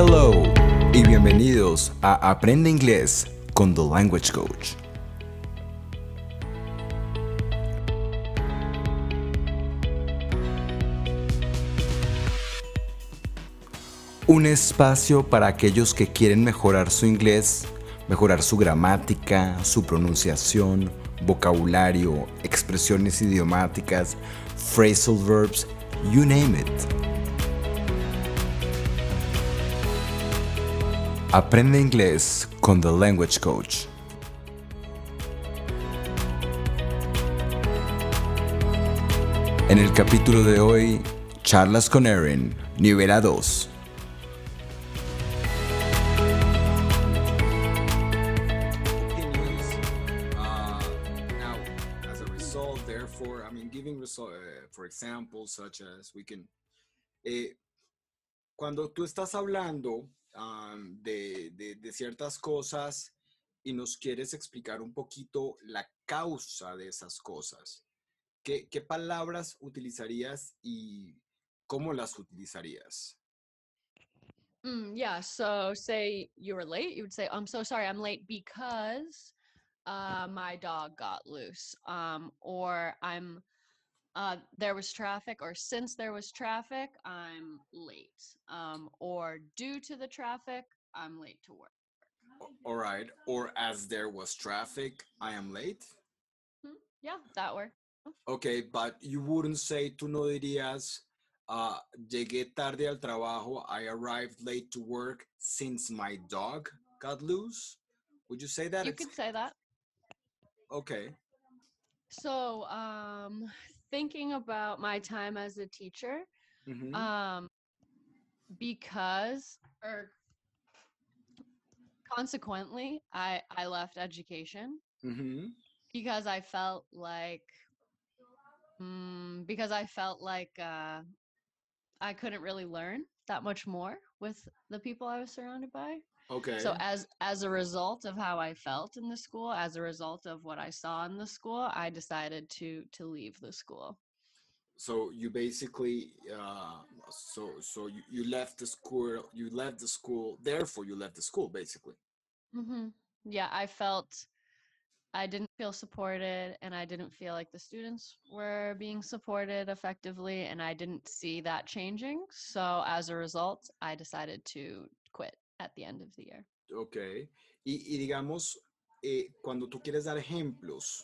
Hello y bienvenidos a Aprende Inglés con The Language Coach. Un espacio para aquellos que quieren mejorar su inglés, mejorar su gramática, su pronunciación, vocabulario, expresiones idiomáticas, phrasal verbs, you name it. Aprende inglés con The Language Coach. En el capítulo de hoy, charlas con Erin, nivel 2. examples such as we can, eh, cuando tú estás hablando um, de, de, de, ciertas cosas y nos quieres explicar un poquito la causa de esas cosas, ¿qué, palabras utilizarías y cómo las utilizarías? Mm, yeah, so say you were late, you would say, I'm so sorry, I'm late because uh, my dog got loose. Um, or I'm uh, there was traffic, or since there was traffic, I'm late. Um, or due to the traffic, I'm late to work. All right. Or as there was traffic, I am late. Hmm? Yeah, that works. Okay, but you wouldn't say, tú no dirías, uh, llegué tarde al trabajo, I arrived late to work since my dog got loose. Would you say that? You could say that. Okay. So, um, thinking about my time as a teacher mm-hmm. um because or consequently i i left education mm-hmm. because i felt like um, because i felt like uh i couldn't really learn that much more with the people i was surrounded by Okay. So as as a result of how I felt in the school, as a result of what I saw in the school, I decided to to leave the school. So you basically uh so so you, you left the school you left the school therefore you left the school basically. Mhm. Yeah, I felt I didn't feel supported and I didn't feel like the students were being supported effectively and I didn't see that changing. So as a result, I decided to quit at the end of the year. Ok. Y, y digamos, eh, cuando tú quieres dar ejemplos,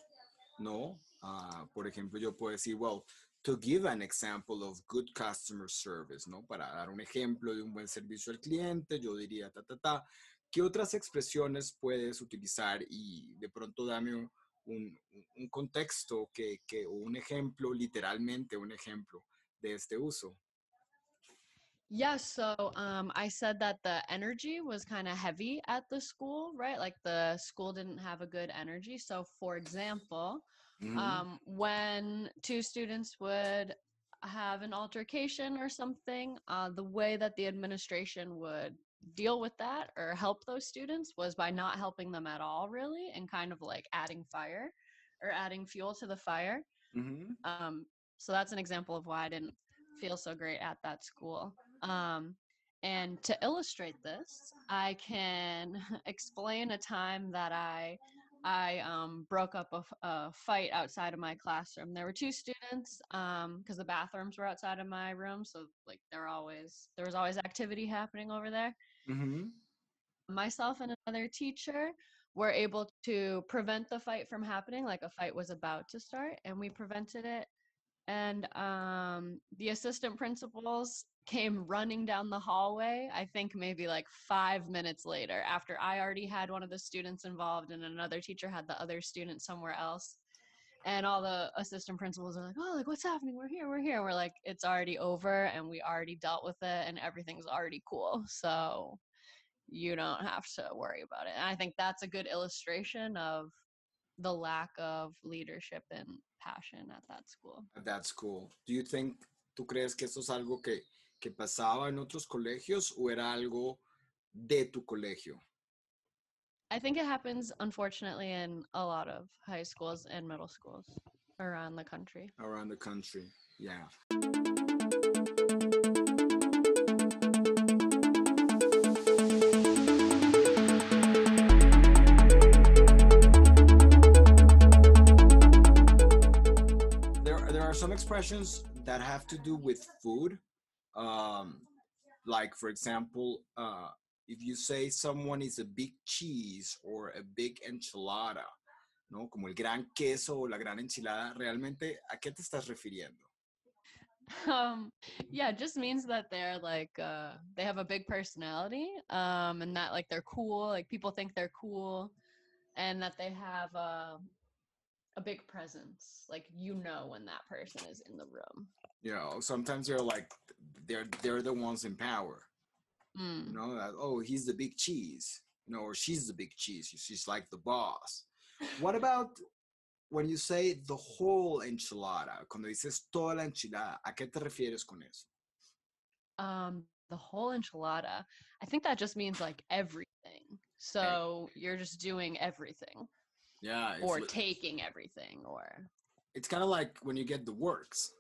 ¿no? Uh, por ejemplo, yo puedo decir, well, to give an example of good customer service, ¿no? Para dar un ejemplo de un buen servicio al cliente, yo diría, ta, ta, ta. ¿Qué otras expresiones puedes utilizar? Y de pronto dame un, un, un contexto, que, que, o un ejemplo, literalmente un ejemplo de este uso. Yeah, so um, I said that the energy was kind of heavy at the school, right? Like the school didn't have a good energy. So, for example, mm-hmm. um, when two students would have an altercation or something, uh, the way that the administration would deal with that or help those students was by not helping them at all, really, and kind of like adding fire or adding fuel to the fire. Mm-hmm. Um, so, that's an example of why I didn't feel so great at that school. Um, and to illustrate this, I can explain a time that I I um, broke up a, a, fight outside of my classroom. There were two students because um, the bathrooms were outside of my room, so like there always there was always activity happening over there. Mm-hmm. Myself and another teacher were able to prevent the fight from happening. Like a fight was about to start, and we prevented it. And um, the assistant principals came running down the hallway, I think maybe like five minutes later, after I already had one of the students involved and another teacher had the other student somewhere else. And all the assistant principals are like, oh, like, what's happening? We're here, we're here. We're like, it's already over and we already dealt with it and everything's already cool. So you don't have to worry about it. And I think that's a good illustration of the lack of leadership and passion at that school. At that school. Do you think, tú crees que eso es algo que que pasaba en otros colegios o era algo de tu colegio? I think it happens unfortunately in a lot of high schools and middle schools around the country. Around the country. Yeah. There, there are some expressions that have to do with food um, like for example, uh, if you say someone is a big cheese or a big enchilada, ¿no? Como el gran queso o la gran enchilada, realmente, ¿a qué te estás refiriendo? um yeah it just means that they're like uh they have a big personality um and that like they're cool like people think they're cool and that they have uh, a big presence like you know when that person is in the room you know sometimes they're like they're they're the ones in power. Mm. you know that, oh he's the big cheese you know or she's the big cheese she's like the boss. What about when you say the whole enchilada? Cuando dices toda la enchilada a qué te refieres con eso? Um the whole enchilada. I think that just means like everything. So you're just doing everything. Yeah or li- taking everything or it's kind of like when you get the works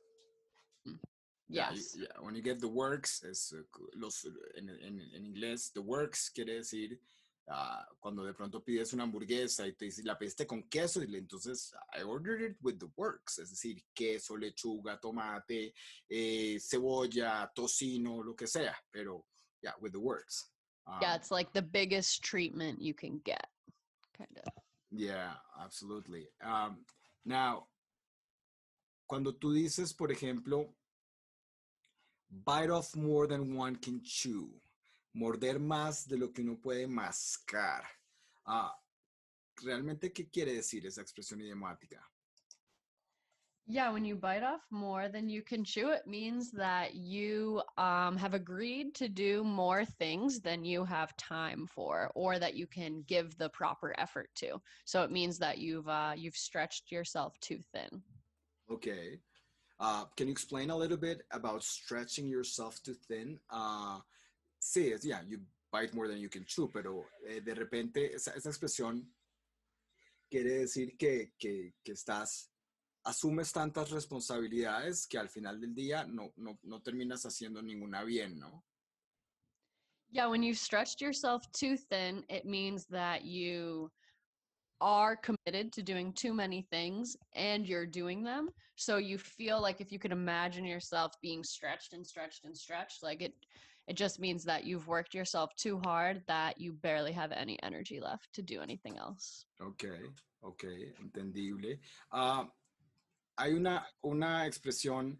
yes yeah, when you get the works, es uh, cu- los, en, en, en inglés, the works quiere decir ah, cuando de pronto pides una hamburguesa y te dice, la pediste con queso, y le- entonces I ordered it with the works, es decir, queso, lechuga, tomate, eh, cebolla, tocino, lo que sea, pero yeah, with the works. yeah Um, it's like the biggest treatment you can get kind of Yeah, absolutely. Um, now, cuando tú dices, por ejemplo, bite off more than one can chew, morder más de lo que uno puede mascar, ah, ¿realmente qué quiere decir esa expresión idiomática? Yeah, when you bite off more than you can chew, it means that you um, have agreed to do more things than you have time for, or that you can give the proper effort to. So it means that you've uh, you've stretched yourself too thin. Okay. Uh, can you explain a little bit about stretching yourself too thin? Uh, sí, es, yeah, you bite more than you can chew, pero eh, de repente esa, esa expresión quiere decir que, que, que estás, asumes tantas responsabilidades que al final del día no, no, no terminas haciendo ninguna bien, ¿no? Yeah, when you've stretched yourself too thin, it means that you are committed to doing too many things and you're doing them. So you feel like if you could imagine yourself being stretched and stretched and stretched, like it it just means that you've worked yourself too hard that you barely have any energy left to do anything else. Ok, ok, entendible. Ah, hay una, una expresión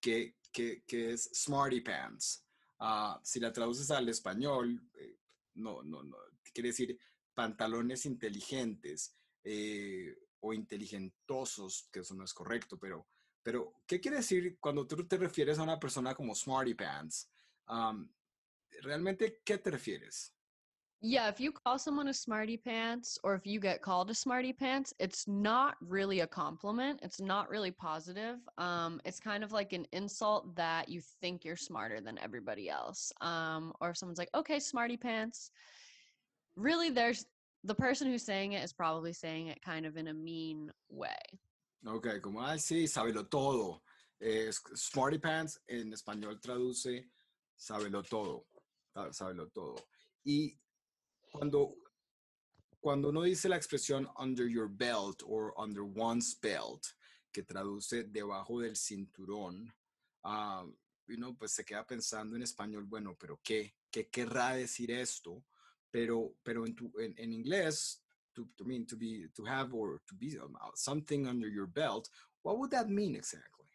que, que, que es smarty pants. Ah, si la traduces al español, eh, no, no, no, quiere decir pantalones inteligentes eh, o inteligentosos, que eso no es correcto, pero, pero ¿qué quiere decir cuando tú te refieres a una persona como smarty pants? Am, ¿Realmente qué te refieres? Yeah, if you call someone a smarty pants or if you get called a smarty pants, it's not really a compliment. It's not really positive. Um, it's kind of like an insult that you think you're smarter than everybody else. Um, or if someone's like, okay, smarty pants. Really, there's the person who's saying it is probably saying it kind of in a mean way. Ok, como, ay, sí, sábelo todo. Eh, Smarty Pants en español traduce sábelo todo. Sábelo todo. Y cuando, cuando uno dice la expresión under your belt or under one's belt, que traduce debajo del cinturón, ah, uno pues se queda pensando en español, bueno, pero ¿qué? ¿Qué querrá decir esto? Pero, pero en, tu- en, en inglés, to, to mean to be to have or to be um, uh, something under your belt what would that mean exactly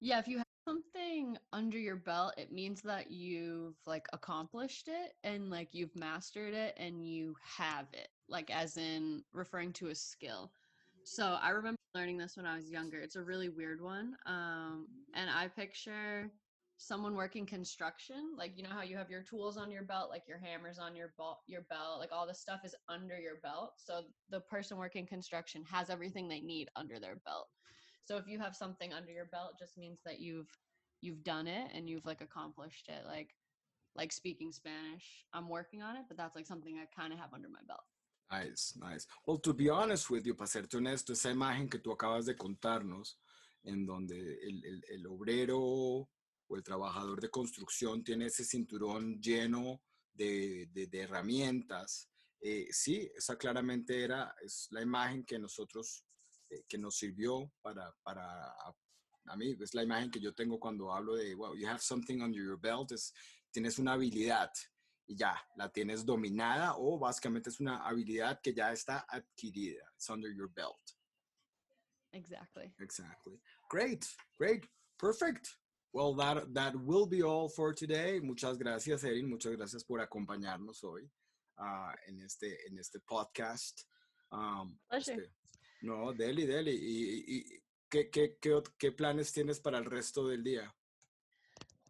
Yeah, if you have something under your belt, it means that you've like accomplished it and like you've mastered it and you have it, like as in referring to a skill. So I remember learning this when I was younger. It's a really weird one. Um, and I picture someone working construction, like you know how you have your tools on your belt, like your hammers on your belt, your belt, like all the stuff is under your belt. So the person working construction has everything they need under their belt. So if you have something under your belt, just means that you've you've done it and you've like accomplished it. Like like speaking Spanish, I'm working on it, but that's like something I kind of have under my belt. nice nice well to be honest with you para serte honesto esa imagen que tú acabas de contarnos en donde el, el, el obrero o el trabajador de construcción tiene ese cinturón lleno de, de, de herramientas eh, sí esa claramente era es la imagen que nosotros eh, que nos sirvió para, para a mí es la imagen que yo tengo cuando hablo de, wow, you have something under your belt, es, tienes una habilidad y ya, la tienes dominada o básicamente es una habilidad que ya está adquirida. It's under your belt. Exactly. Exactly. Great, great, perfect. Well, that, that will be all for today. Muchas gracias, Erin. Muchas gracias por acompañarnos hoy uh, en, este, en este podcast. Um, Pleasure. este, no, Deli, Deli. ¿Y, y ¿qué, qué, qué, qué planes tienes para el resto del día?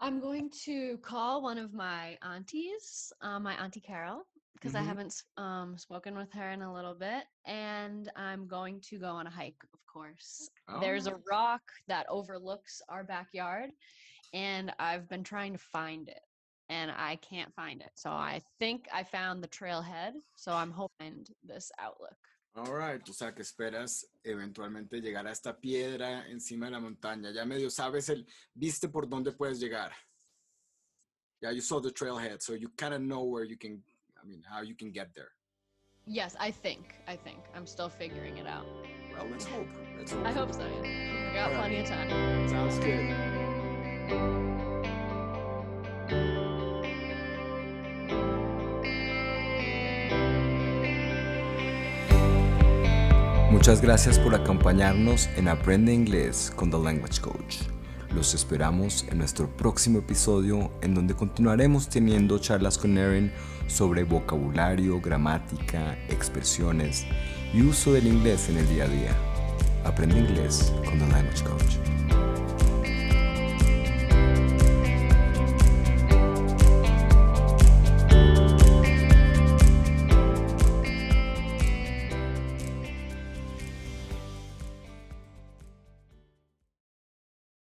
I'm going to call one of my aunties, uh, my auntie Carol, because I Mhm. haven't um, spoken with her in a little bit, and I'm going to go on a hike, of course. There's a Oh. rock that overlooks our backyard, and I've been trying to find it, and I can't find it. So I think I found the trailhead. So I'm hoping this outlook. All right, o sea que esperas eventualmente llegar a esta piedra encima de la montaña. Ya medio sabes el, viste por dónde puedes llegar. Yeah, you saw the trailhead, so you kind of know where you can, I mean, how you can get there. Yes, I think. I think I'm still figuring it out. Well, let's hope. Let's hope. I hope so. Yeah. We got Alright. plenty of time. Sounds good. Muchas gracias por acompañarnos en Aprende Inglés con The Language Coach. Los esperamos en nuestro próximo episodio en donde continuaremos teniendo charlas con Erin sobre vocabulario, gramática, expresiones y uso del inglés en el día a día. Aprende Inglés con The Language Coach.